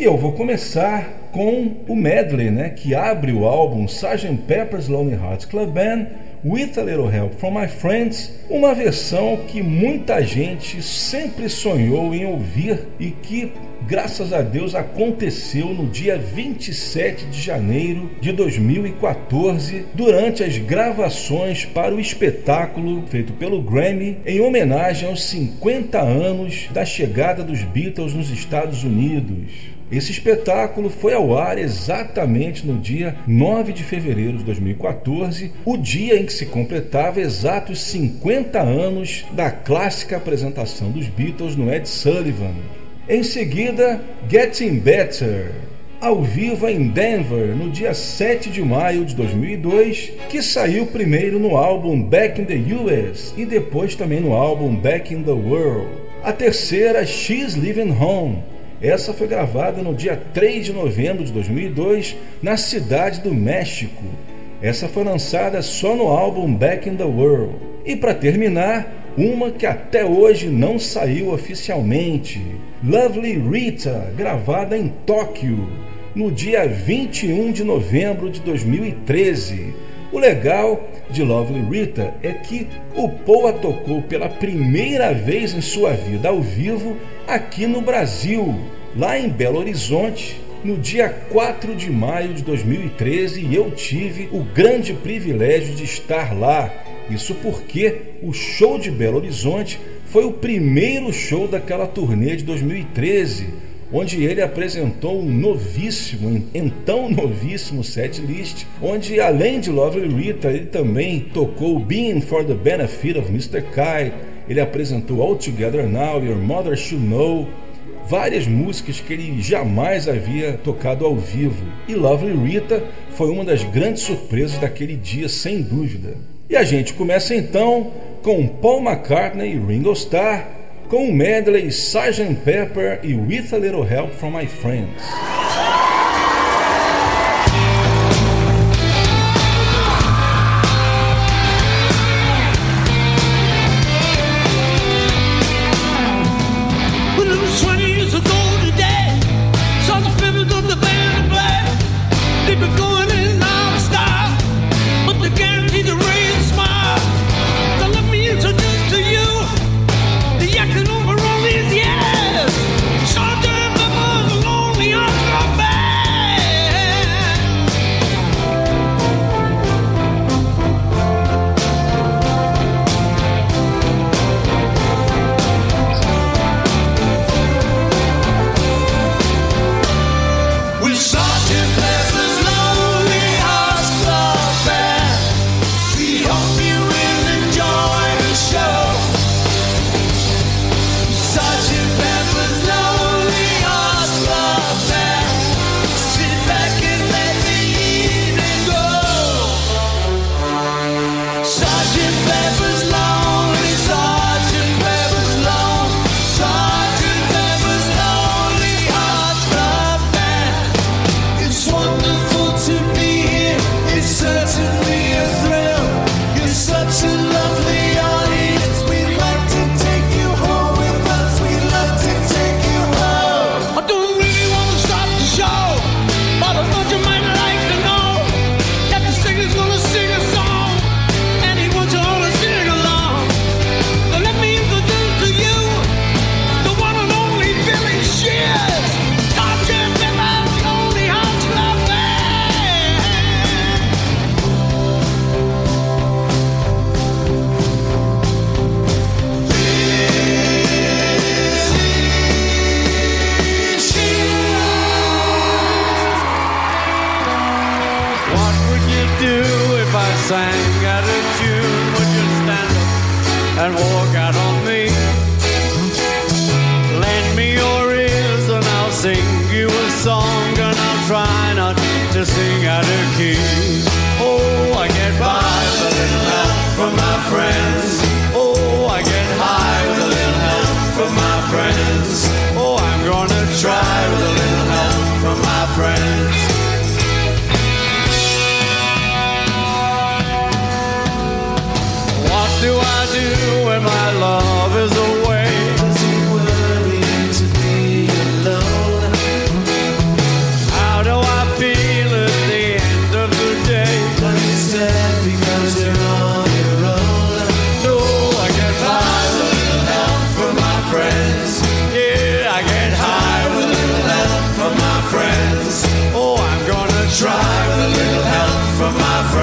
E eu vou começar com o medley, né, que abre o álbum Sgt. Pepper's Lonely Hearts Club Band With a Little Help from My Friends, uma versão que muita gente sempre sonhou em ouvir e que, graças a Deus, aconteceu no dia 27 de janeiro de 2014, durante as gravações para o espetáculo feito pelo Grammy em homenagem aos 50 anos da chegada dos Beatles nos Estados Unidos. Esse espetáculo foi ao ar exatamente no dia 9 de fevereiro de 2014, o dia em que se completava exatos 50 anos da clássica apresentação dos Beatles no Ed Sullivan. Em seguida, Getting Better, ao vivo em Denver no dia 7 de maio de 2002, que saiu primeiro no álbum Back in the US e depois também no álbum Back in the World. A terceira, She's Living Home, essa foi gravada no dia 3 de novembro de 2002, na cidade do México. Essa foi lançada só no álbum Back in the World. E para terminar, uma que até hoje não saiu oficialmente: Lovely Rita, gravada em Tóquio, no dia 21 de novembro de 2013. O legal de Lovely Rita é que o Paul a tocou pela primeira vez em sua vida ao vivo aqui no Brasil, lá em Belo Horizonte, no dia 4 de maio de 2013, e eu tive o grande privilégio de estar lá. Isso porque o show de Belo Horizonte foi o primeiro show daquela turnê de 2013, onde ele apresentou um novíssimo, então novíssimo setlist, onde além de Lovely Rita, ele também tocou Being for the Benefit of Mr. Kite, ele apresentou All Together Now, Your Mother Should Know, várias músicas que ele jamais havia tocado ao vivo. E Lovely Rita foi uma das grandes surpresas daquele dia, sem dúvida. E a gente começa então com Paul McCartney e Ringo Starr, com o medley Sgt. Pepper e With a Little Help from My Friends.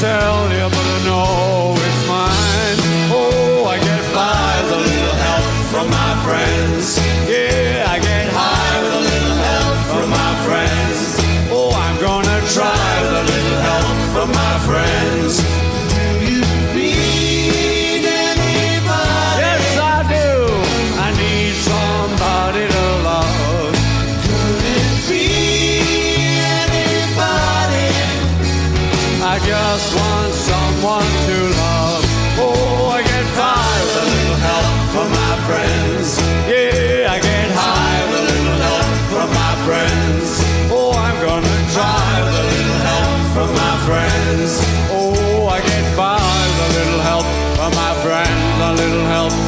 tell you, but I know it's mine. Oh, I get by with a little help from my friends. Yeah. friends. Oh, I get by with a little help from my friends, a little help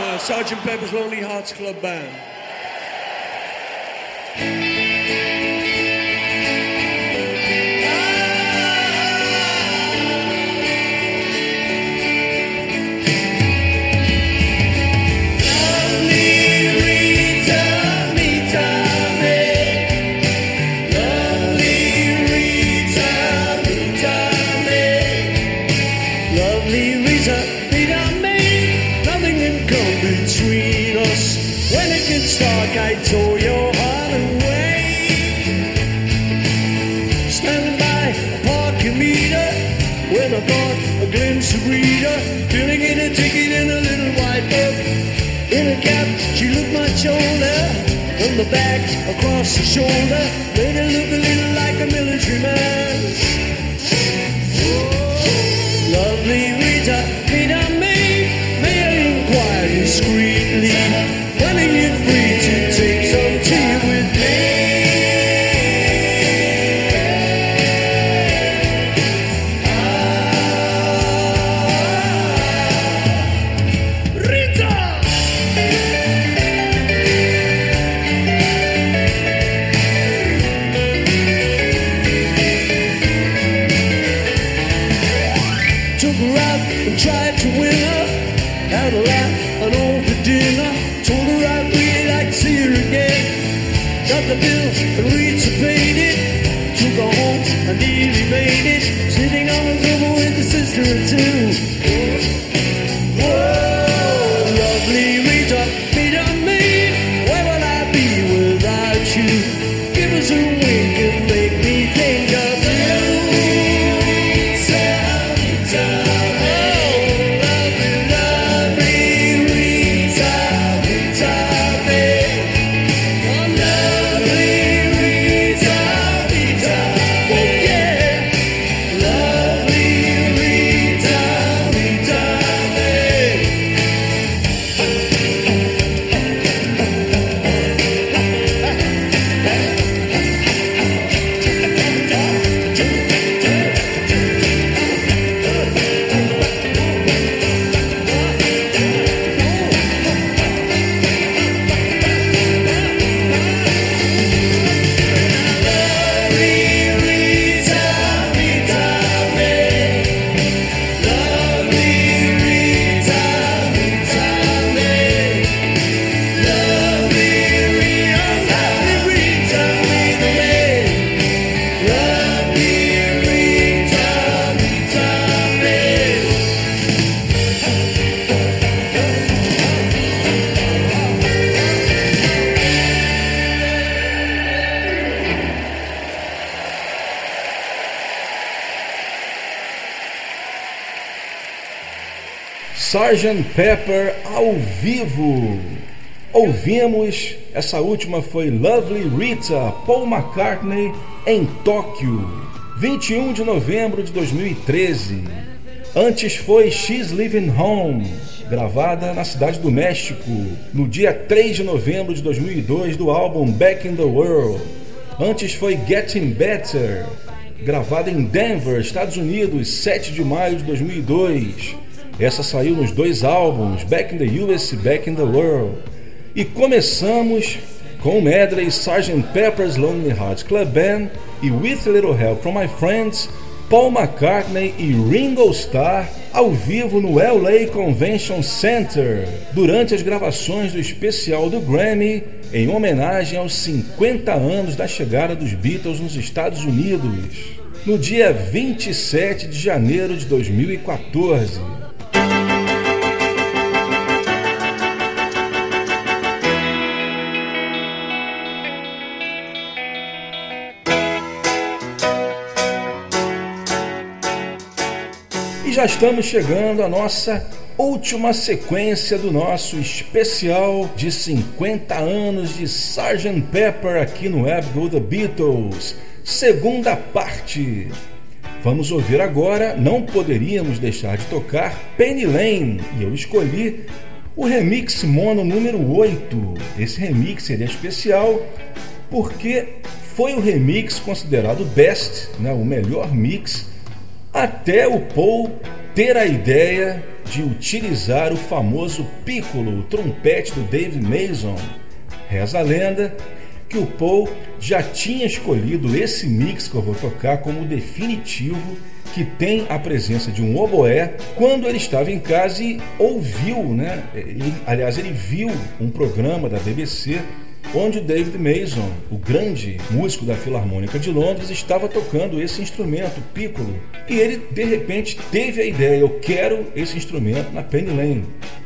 uh, Sergeant Pepper's Lonely Hearts Club Band. back, across the shoulder, made it look a little like a military man. Sgt. Pepper ao vivo. Ouvimos, essa última foi Lovely Rita, Paul McCartney em Tóquio, 21 de novembro de 2013. Antes foi She's Living Home, gravada na cidade do México, no dia 3 de novembro de 2002 do álbum Back in the World. Antes foi Getting Better, gravada em Denver, Estados Unidos, 7 de maio de 2002. Essa saiu nos dois álbuns, Back in the US e Back in the World. E começamos com medley Sgt. Pepper's Lonely Hearts Club Band e With a Little Help from My Friends, Paul McCartney e Ringo Starr ao vivo no LA Convention Center durante as gravações do especial do Grammy em homenagem aos 50 anos da chegada dos Beatles nos Estados Unidos, no dia 27 de janeiro de 2014. Já estamos chegando à nossa última sequência do nosso especial de 50 anos de Sgt. Pepper aqui no Web Go The Beatles, segunda parte. Vamos ouvir agora, não poderíamos deixar de tocar Penny Lane, e eu escolhi o remix mono número 8. Esse remix seria especial porque foi o remix considerado best, né, o melhor mix até o Paul ter a ideia de utilizar o famoso piccolo, o trompete do Dave Mason. Reza a lenda que o Paul já tinha escolhido esse mix que eu vou tocar como definitivo, que tem a presença de um oboé, quando ele estava em casa e ouviu, né? Ele, aliás, ele viu um programa da BBC onde David Mason, o grande músico da Filarmônica de Londres, estava tocando esse instrumento, piccolo. E ele, de repente, teve a ideia: eu quero esse instrumento na Penny Lane.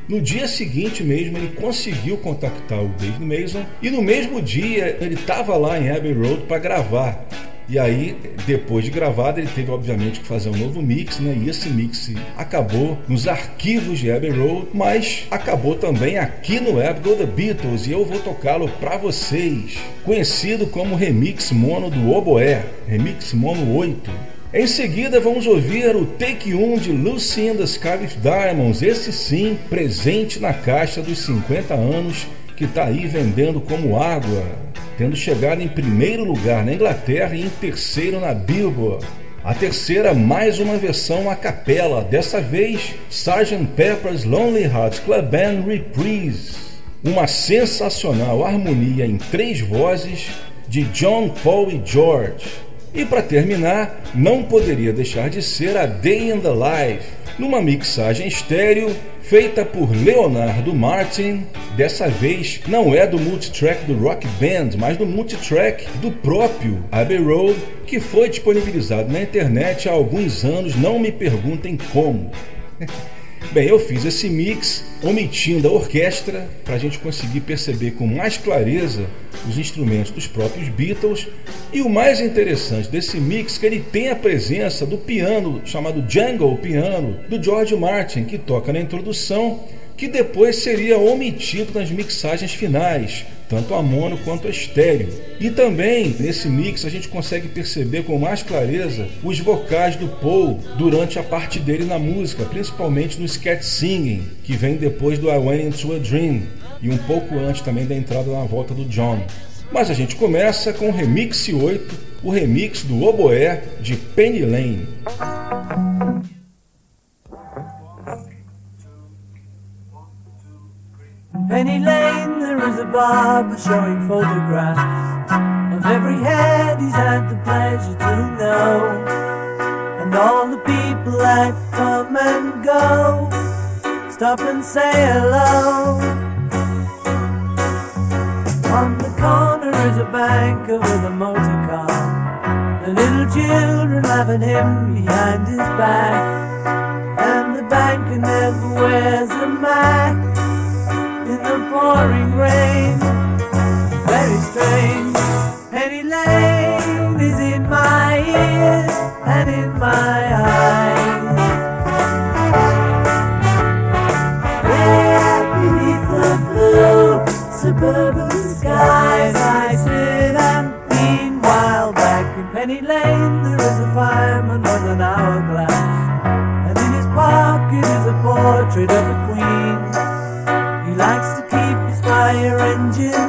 No dia seguinte mesmo, ele conseguiu contactar o David Mason e no mesmo dia ele estava lá em Abbey Road para gravar. E aí, depois de gravado, ele teve obviamente que fazer um novo mix, né? E esse mix acabou nos arquivos de Abbey Road, mas acabou também aqui no Go The Beatles e eu vou tocá-lo para vocês, conhecido como remix mono do Oboé, remix mono 8. Em seguida, vamos ouvir o Take 1 de Lucy in the Sky with Diamonds, esse sim, presente na caixa dos 50 anos, que está aí vendendo como água, tendo chegado em primeiro lugar na Inglaterra e em terceiro na Billboard. A terceira, mais uma versão a capela, dessa vez Sgt. Pepper's Lonely Hearts Club Band Reprise. Uma sensacional harmonia em três vozes de John, Paul e George. E para terminar, não poderia deixar de ser a Day in the Life, numa mixagem estéreo feita por Leonardo Martin. Dessa vez não é do multitrack do Rock Band, mas do multitrack do próprio Abbey Road, que foi disponibilizado na internet há alguns anos, não me perguntem como. Bem, eu fiz esse mix omitindo a orquestra para a gente conseguir perceber com mais clareza os instrumentos dos próprios Beatles. E o mais interessante desse mix é que ele tem a presença do piano chamado Jungle Piano do George Martin, que toca na introdução, que depois seria omitido nas mixagens finais, tanto a mono quanto a estéreo. E também nesse mix a gente consegue perceber com mais clareza os vocais do Paul durante a parte dele na música, principalmente no Scat Singing, que vem depois do I Went Into a Dream e um pouco antes também da entrada na volta do John. Mas a gente começa com o Remix 8, o remix do Oboé de Penny Lane. Penny Lane, there is a barber showing photographs of every head he's had the pleasure to know, and all the people that come and go. Stop and say hello. On the corner is a banker with a motor car. The little children laughing him behind his back, and the banker never wears a mask pouring rain. Very strange. Penny Lane is in my ears and in my eyes. There beneath the blue suburban skies, I sit and meanwhile back in Penny Lane there is a fireman with an hourglass, and in his pocket is a portrait of a queen. Fire engine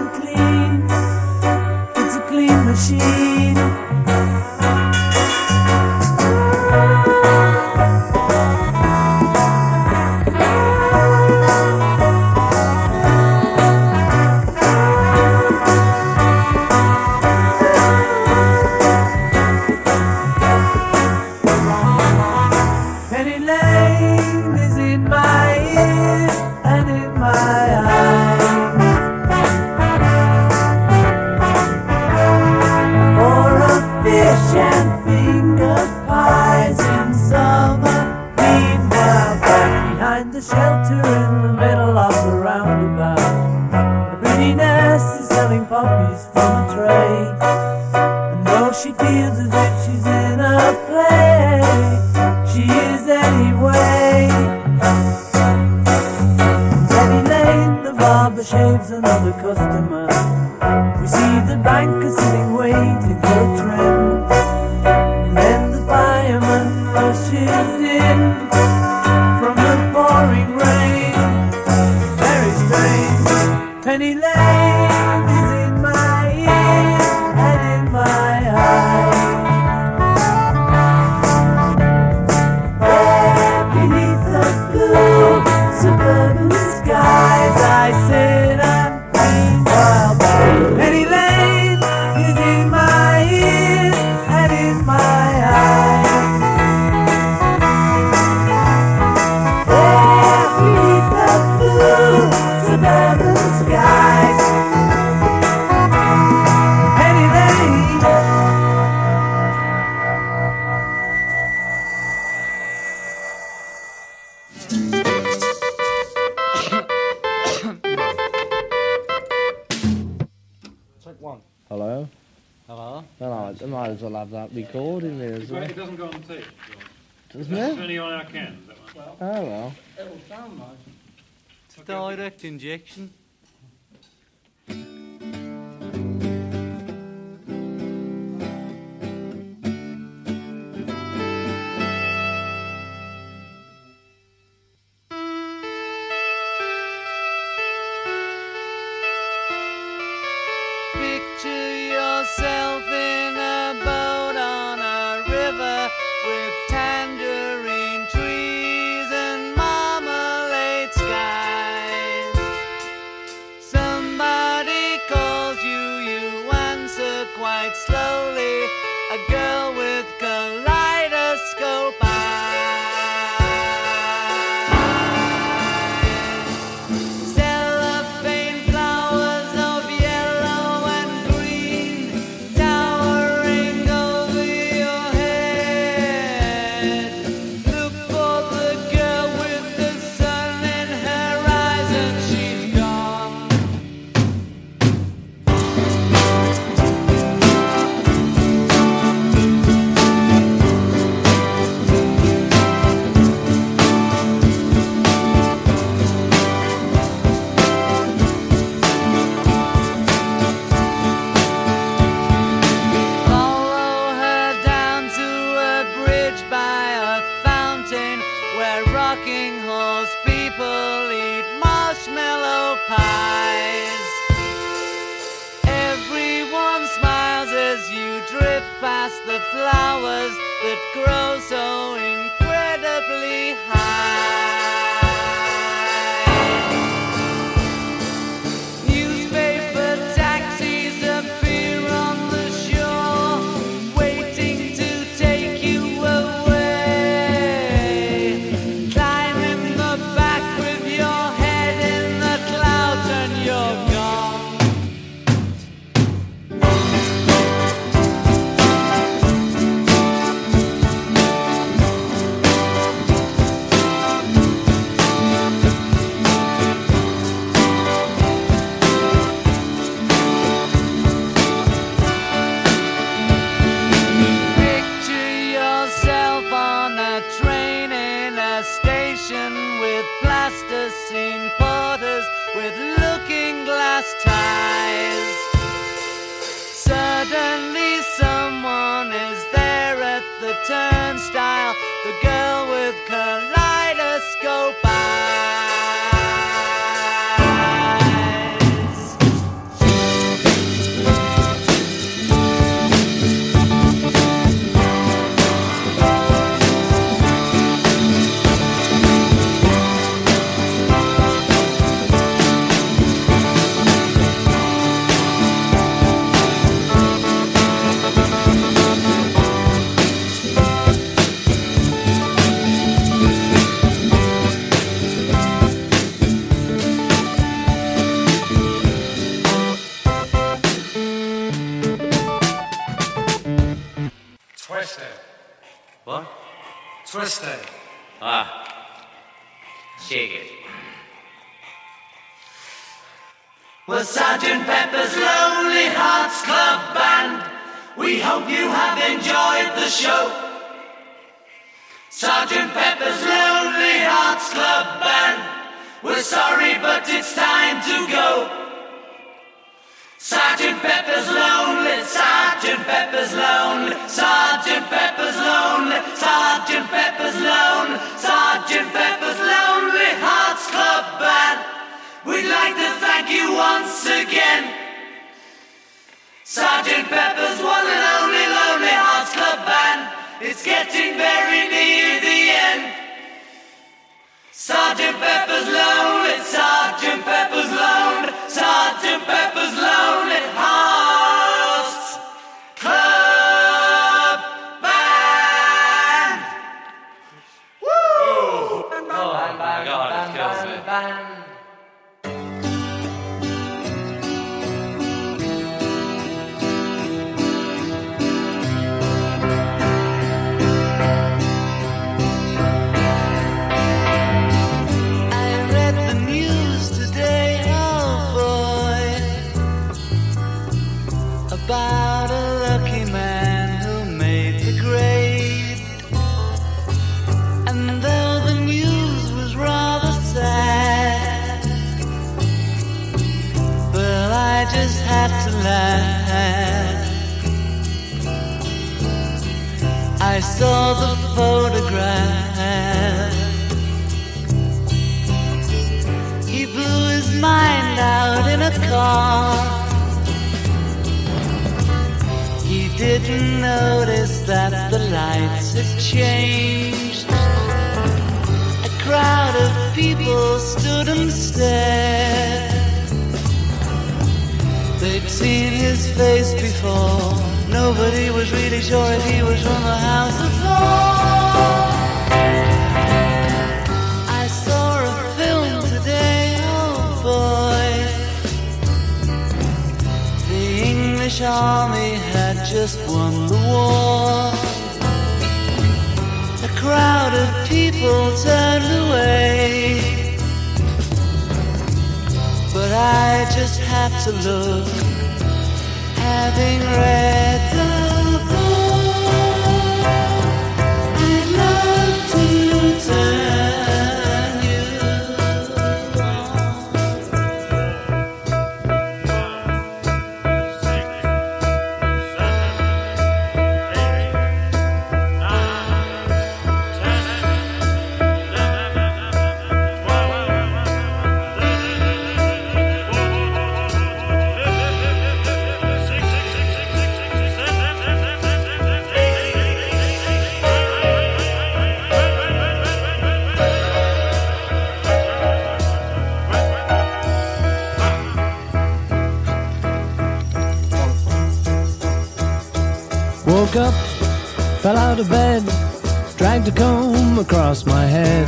out of bed, dragged a comb across my head.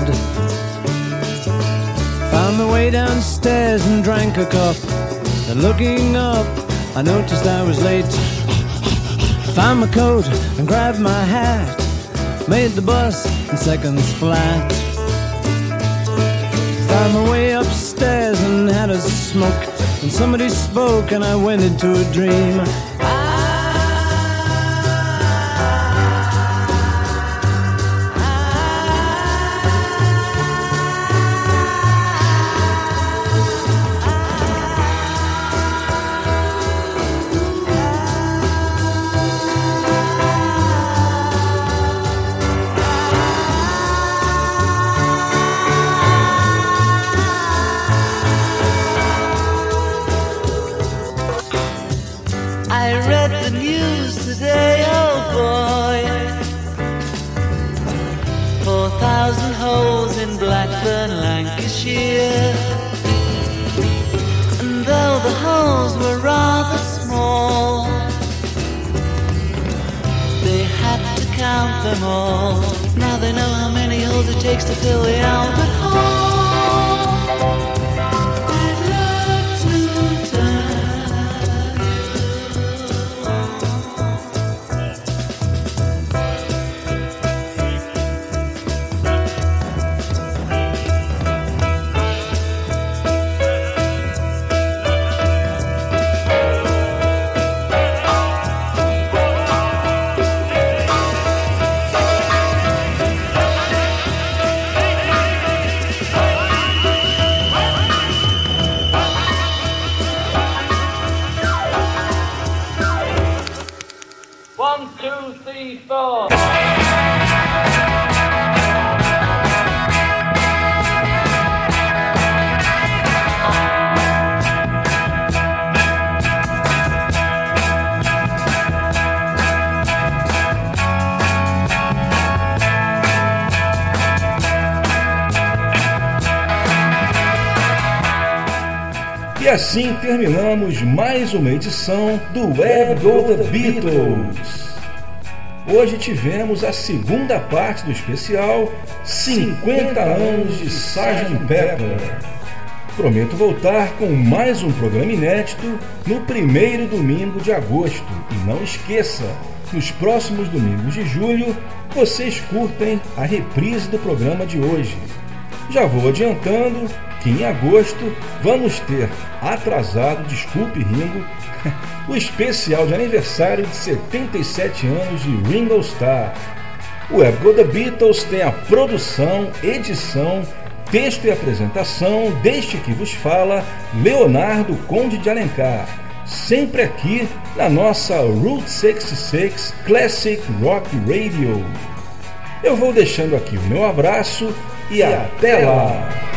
Found my way downstairs and drank a cup. Then looking up, I noticed I was late. Found my coat and grabbed my hat. Made the bus in seconds flat. Found my way upstairs and had a smoke. And somebody spoke and I went into a dream. Assim terminamos mais uma edição do Web Go The Beatles. Hoje tivemos a segunda parte do especial 50 anos de Sgt. Pepper. Prometo voltar com mais um programa inédito no primeiro domingo de agosto. E não esqueça, nos próximos domingos de julho, vocês curtem a reprise do programa de hoje. Já vou adiantando que em agosto vamos ter atrasado, desculpe Ringo, o especial de aniversário de 77 anos de Ringo Starr. O Web The Beatles tem a produção, edição, texto e apresentação deste que vos fala, Leonardo Conde de Alencar, sempre aqui na nossa Route 66 Classic Rock Radio. Eu vou deixando aqui o meu abraço e até lá!